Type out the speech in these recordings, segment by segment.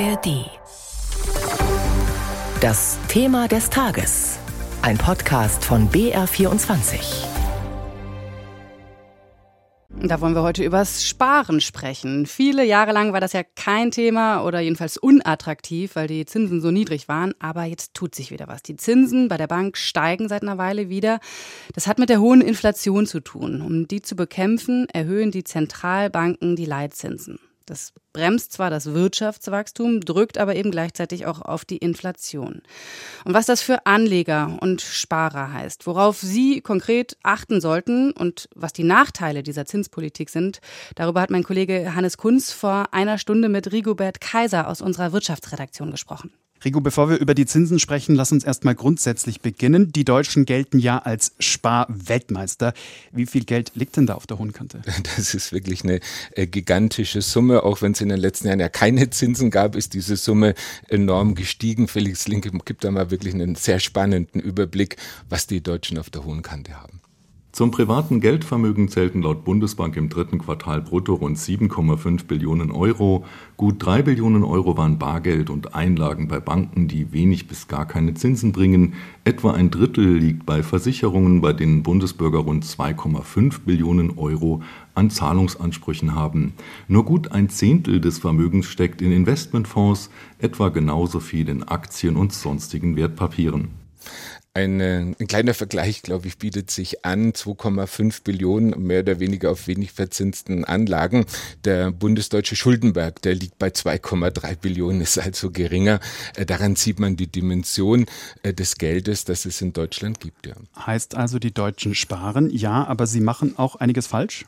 ARD. Das Thema des Tages. Ein Podcast von BR24. Da wollen wir heute übers Sparen sprechen. Viele Jahre lang war das ja kein Thema oder jedenfalls unattraktiv, weil die Zinsen so niedrig waren. Aber jetzt tut sich wieder was. Die Zinsen bei der Bank steigen seit einer Weile wieder. Das hat mit der hohen Inflation zu tun. Um die zu bekämpfen, erhöhen die Zentralbanken die Leitzinsen. Das bremst zwar das Wirtschaftswachstum, drückt aber eben gleichzeitig auch auf die Inflation. Und was das für Anleger und Sparer heißt, worauf Sie konkret achten sollten und was die Nachteile dieser Zinspolitik sind, darüber hat mein Kollege Hannes Kunz vor einer Stunde mit Rigobert Kaiser aus unserer Wirtschaftsredaktion gesprochen. Rigo, bevor wir über die Zinsen sprechen, lass uns erstmal grundsätzlich beginnen. Die Deutschen gelten ja als Sparweltmeister. Wie viel Geld liegt denn da auf der hohen Kante? Das ist wirklich eine äh, gigantische Summe. Auch wenn es in den letzten Jahren ja keine Zinsen gab, ist diese Summe enorm gestiegen. Felix Linke gibt da mal wirklich einen sehr spannenden Überblick, was die Deutschen auf der hohen Kante haben. Zum privaten Geldvermögen zählten laut Bundesbank im dritten Quartal brutto rund 7,5 Billionen Euro. Gut 3 Billionen Euro waren Bargeld und Einlagen bei Banken, die wenig bis gar keine Zinsen bringen. Etwa ein Drittel liegt bei Versicherungen, bei denen Bundesbürger rund 2,5 Billionen Euro an Zahlungsansprüchen haben. Nur gut ein Zehntel des Vermögens steckt in Investmentfonds, etwa genauso viel in Aktien und sonstigen Wertpapieren. Eine, ein kleiner Vergleich, glaube ich, bietet sich an. 2,5 Billionen mehr oder weniger auf wenig verzinsten Anlagen. Der bundesdeutsche Schuldenberg, der liegt bei 2,3 Billionen, ist also geringer. Äh, daran sieht man die Dimension äh, des Geldes, das es in Deutschland gibt. Ja. Heißt also, die Deutschen sparen, ja, aber sie machen auch einiges falsch?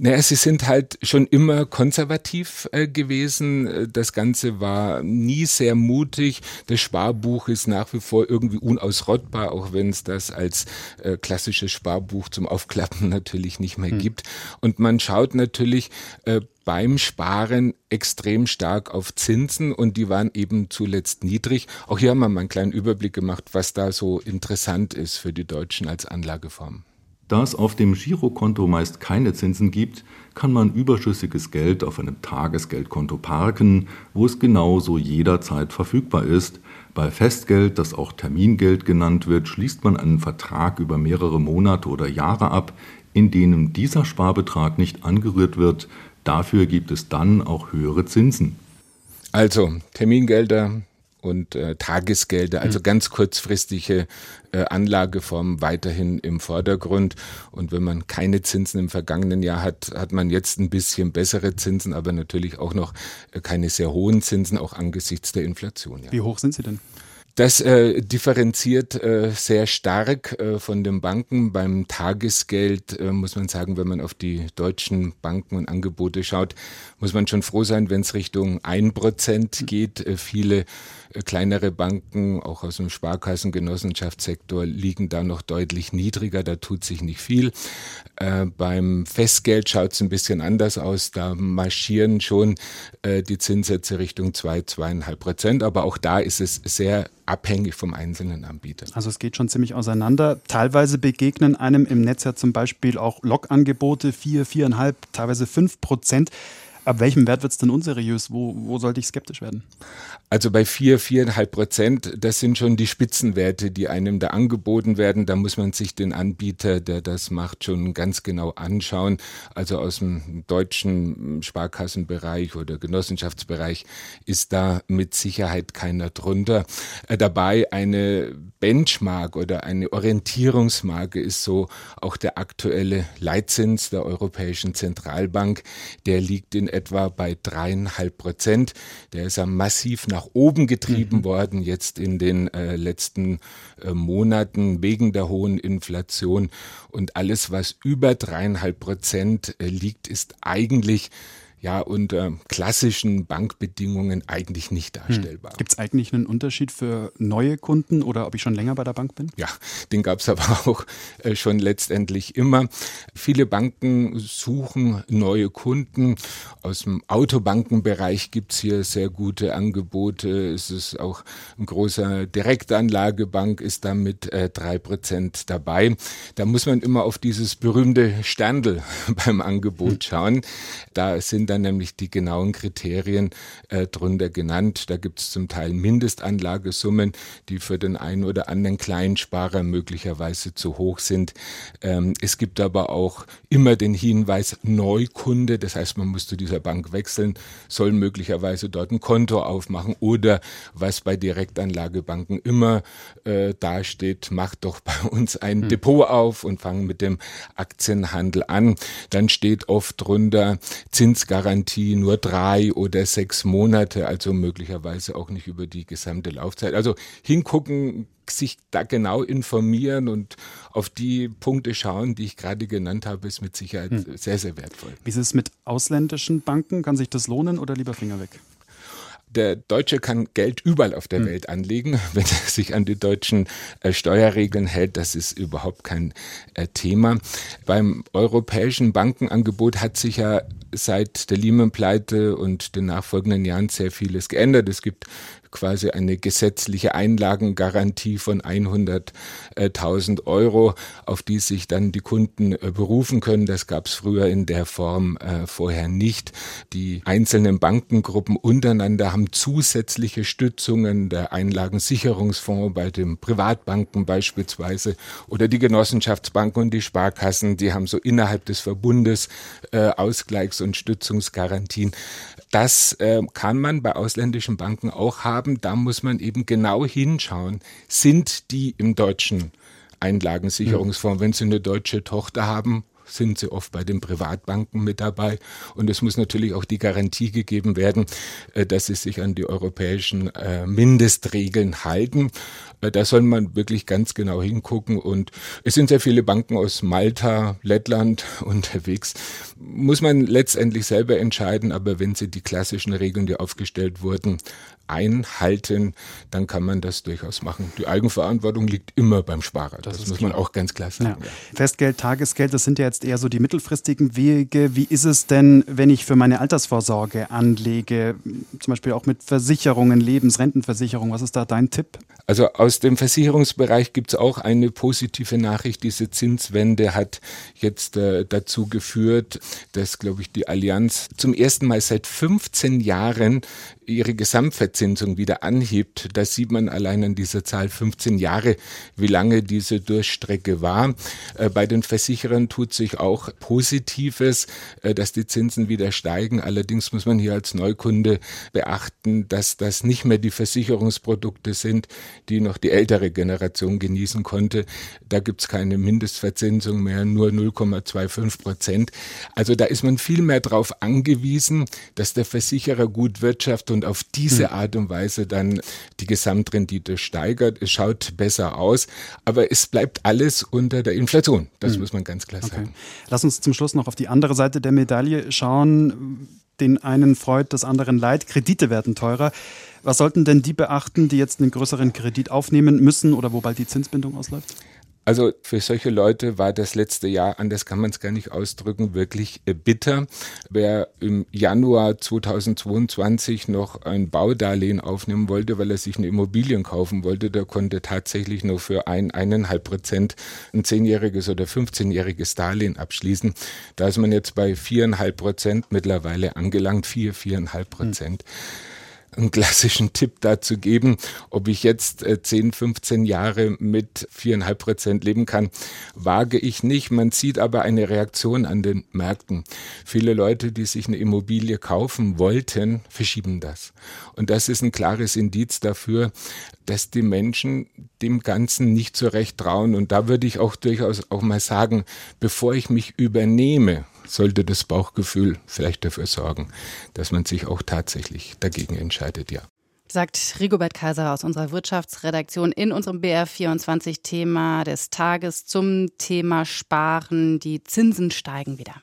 Naja, sie sind halt schon immer konservativ äh, gewesen. Das Ganze war nie sehr mutig. Das Sparbuch ist nach wie vor irgendwie unausrottbar verfügbar, auch wenn es das als äh, klassisches Sparbuch zum Aufklappen natürlich nicht mehr hm. gibt. Und man schaut natürlich äh, beim Sparen extrem stark auf Zinsen und die waren eben zuletzt niedrig. Auch hier haben wir mal einen kleinen Überblick gemacht, was da so interessant ist für die Deutschen als Anlageform. Da es auf dem Girokonto meist keine Zinsen gibt, kann man überschüssiges Geld auf einem Tagesgeldkonto parken, wo es genauso jederzeit verfügbar ist, bei Festgeld, das auch Termingeld genannt wird, schließt man einen Vertrag über mehrere Monate oder Jahre ab, in denen dieser Sparbetrag nicht angerührt wird. Dafür gibt es dann auch höhere Zinsen. Also Termingelder, und äh, Tagesgelder, also mhm. ganz kurzfristige äh, Anlageformen weiterhin im Vordergrund. Und wenn man keine Zinsen im vergangenen Jahr hat, hat man jetzt ein bisschen bessere Zinsen, aber natürlich auch noch äh, keine sehr hohen Zinsen, auch angesichts der Inflation. Ja. Wie hoch sind sie denn? Das äh, differenziert äh, sehr stark äh, von den Banken. Beim Tagesgeld äh, muss man sagen, wenn man auf die deutschen Banken und Angebote schaut, muss man schon froh sein, wenn es Richtung ein Prozent geht. Äh, viele äh, kleinere Banken, auch aus dem Sparkassengenossenschaftssektor, liegen da noch deutlich niedriger. Da tut sich nicht viel. Beim Festgeld schaut es ein bisschen anders aus. Da marschieren schon die Zinssätze Richtung zwei, zweieinhalb Prozent. Aber auch da ist es sehr abhängig vom einzelnen Anbieter. Also es geht schon ziemlich auseinander. Teilweise begegnen einem im Netz ja zum Beispiel auch Logangebote vier, viereinhalb, teilweise fünf Prozent. Ab welchem Wert wird es denn unseriös? Wo, wo sollte ich skeptisch werden? Also bei vier, viereinhalb Prozent, das sind schon die Spitzenwerte, die einem da angeboten werden. Da muss man sich den Anbieter, der das macht, schon ganz genau anschauen. Also aus dem deutschen Sparkassenbereich oder Genossenschaftsbereich ist da mit Sicherheit keiner drunter. Äh, dabei eine Benchmark oder eine Orientierungsmarke ist so auch der aktuelle Leitzins der Europäischen Zentralbank. Der liegt in etwa bei dreieinhalb Prozent. Der ist ja massiv nach oben getrieben mhm. worden, jetzt in den äh, letzten äh, Monaten wegen der hohen Inflation. Und alles, was über dreieinhalb Prozent äh, liegt, ist eigentlich ja unter klassischen Bankbedingungen eigentlich nicht hm. darstellbar. Hm. Gibt es eigentlich einen Unterschied für neue Kunden oder ob ich schon länger bei der Bank bin? Ja, den gab es aber auch äh, schon letztendlich immer. Viele Banken suchen neue Kunden. Aus dem Autobankenbereich gibt es hier sehr gute Angebote. Es ist auch ein großer Direktanlagebank, ist da mit äh, drei Prozent dabei. Da muss man immer auf dieses berühmte Sterndl beim Angebot hm. schauen. Da sind sind dann nämlich die genauen Kriterien äh, drunter genannt. Da gibt es zum Teil Mindestanlagesummen, die für den einen oder anderen Kleinsparer möglicherweise zu hoch sind. Ähm, es gibt aber auch immer den Hinweis Neukunde, das heißt, man muss zu dieser Bank wechseln, soll möglicherweise dort ein Konto aufmachen oder was bei Direktanlagebanken immer äh, dasteht, macht doch bei uns ein hm. Depot auf und fangen mit dem Aktienhandel an. Dann steht oft drunter Zinsgarantie nur drei oder sechs Monate, also möglicherweise auch nicht über die gesamte Laufzeit. Also hingucken, sich da genau informieren und auf die Punkte schauen, die ich gerade genannt habe, ist mit Sicherheit hm. sehr, sehr wertvoll. Wie ist es mit ausländischen Banken? Kann sich das lohnen oder lieber Finger weg? der Deutsche kann Geld überall auf der hm. Welt anlegen, wenn er sich an die deutschen äh, Steuerregeln hält. Das ist überhaupt kein äh, Thema. Beim europäischen Bankenangebot hat sich ja seit der Lehman-Pleite und den nachfolgenden Jahren sehr vieles geändert. Es gibt quasi eine gesetzliche Einlagengarantie von 100.000 Euro, auf die sich dann die Kunden äh, berufen können. Das gab es früher in der Form äh, vorher nicht. Die einzelnen Bankengruppen untereinander haben zusätzliche Stützungen, der Einlagensicherungsfonds bei den Privatbanken beispielsweise oder die Genossenschaftsbanken und die Sparkassen, die haben so innerhalb des Verbundes äh, Ausgleichs- und Stützungsgarantien. Das äh, kann man bei ausländischen Banken auch haben. Da muss man eben genau hinschauen. Sind die im deutschen Einlagensicherungsfonds, wenn sie eine deutsche Tochter haben, sind sie oft bei den Privatbanken mit dabei. Und es muss natürlich auch die Garantie gegeben werden, äh, dass sie sich an die europäischen äh, Mindestregeln halten. Äh, da soll man wirklich ganz genau hingucken. Und es sind sehr viele Banken aus Malta, Lettland unterwegs. Muss man letztendlich selber entscheiden. Aber wenn sie die klassischen Regeln, die aufgestellt wurden, einhalten, dann kann man das durchaus machen. Die Eigenverantwortung liegt immer beim Sparer. Das, das muss klar. man auch ganz klar sagen. Ja. Festgeld, Tagesgeld, das sind ja jetzt eher so die mittelfristigen Wege. Wie ist es denn, wenn ich für meine Altersvorsorge anlege, zum Beispiel auch mit Versicherungen, Lebensrentenversicherung? Was ist da dein Tipp? Also aus dem Versicherungsbereich gibt es auch eine positive Nachricht. Diese Zinswende hat jetzt äh, dazu geführt, dass, glaube ich, die Allianz zum ersten Mal seit 15 Jahren ihre Gesamtverzinsung wieder anhebt, das sieht man allein an dieser Zahl 15 Jahre, wie lange diese Durchstrecke war. Äh, bei den Versicherern tut sich auch Positives, äh, dass die Zinsen wieder steigen. Allerdings muss man hier als Neukunde beachten, dass das nicht mehr die Versicherungsprodukte sind, die noch die ältere Generation genießen konnte. Da gibt's keine Mindestverzinsung mehr, nur 0,25 Prozent. Also da ist man viel mehr darauf angewiesen, dass der Versicherer gut wirtschaftet und auf diese hm. Art und Weise dann die Gesamtrendite steigert. Es schaut besser aus, aber es bleibt alles unter der Inflation. Das hm. muss man ganz klar sagen. Lass uns zum Schluss noch auf die andere Seite der Medaille schauen. Den einen freut, das anderen leid. Kredite werden teurer. Was sollten denn die beachten, die jetzt einen größeren Kredit aufnehmen müssen oder wo bald die Zinsbindung ausläuft? Also für solche Leute war das letzte Jahr, anders kann man es gar nicht ausdrücken, wirklich äh, bitter. Wer im Januar 2022 noch ein Baudarlehen aufnehmen wollte, weil er sich eine Immobilien kaufen wollte, der konnte tatsächlich nur für ein, eineinhalb Prozent ein zehnjähriges oder 15-jähriges Darlehen abschließen. Da ist man jetzt bei viereinhalb Prozent mittlerweile angelangt, vier, viereinhalb Prozent. Hm einen klassischen Tipp dazu geben, ob ich jetzt 10, äh, 15 Jahre mit viereinhalb Prozent leben kann, wage ich nicht. Man sieht aber eine Reaktion an den Märkten. Viele Leute, die sich eine Immobilie kaufen wollten, verschieben das. Und das ist ein klares Indiz dafür, dass die Menschen dem Ganzen nicht so recht trauen. Und da würde ich auch durchaus auch mal sagen, bevor ich mich übernehme, sollte das Bauchgefühl vielleicht dafür sorgen, dass man sich auch tatsächlich dagegen entscheidet, ja. Sagt Rigobert Kaiser aus unserer Wirtschaftsredaktion in unserem BR24-Thema des Tages zum Thema Sparen. Die Zinsen steigen wieder.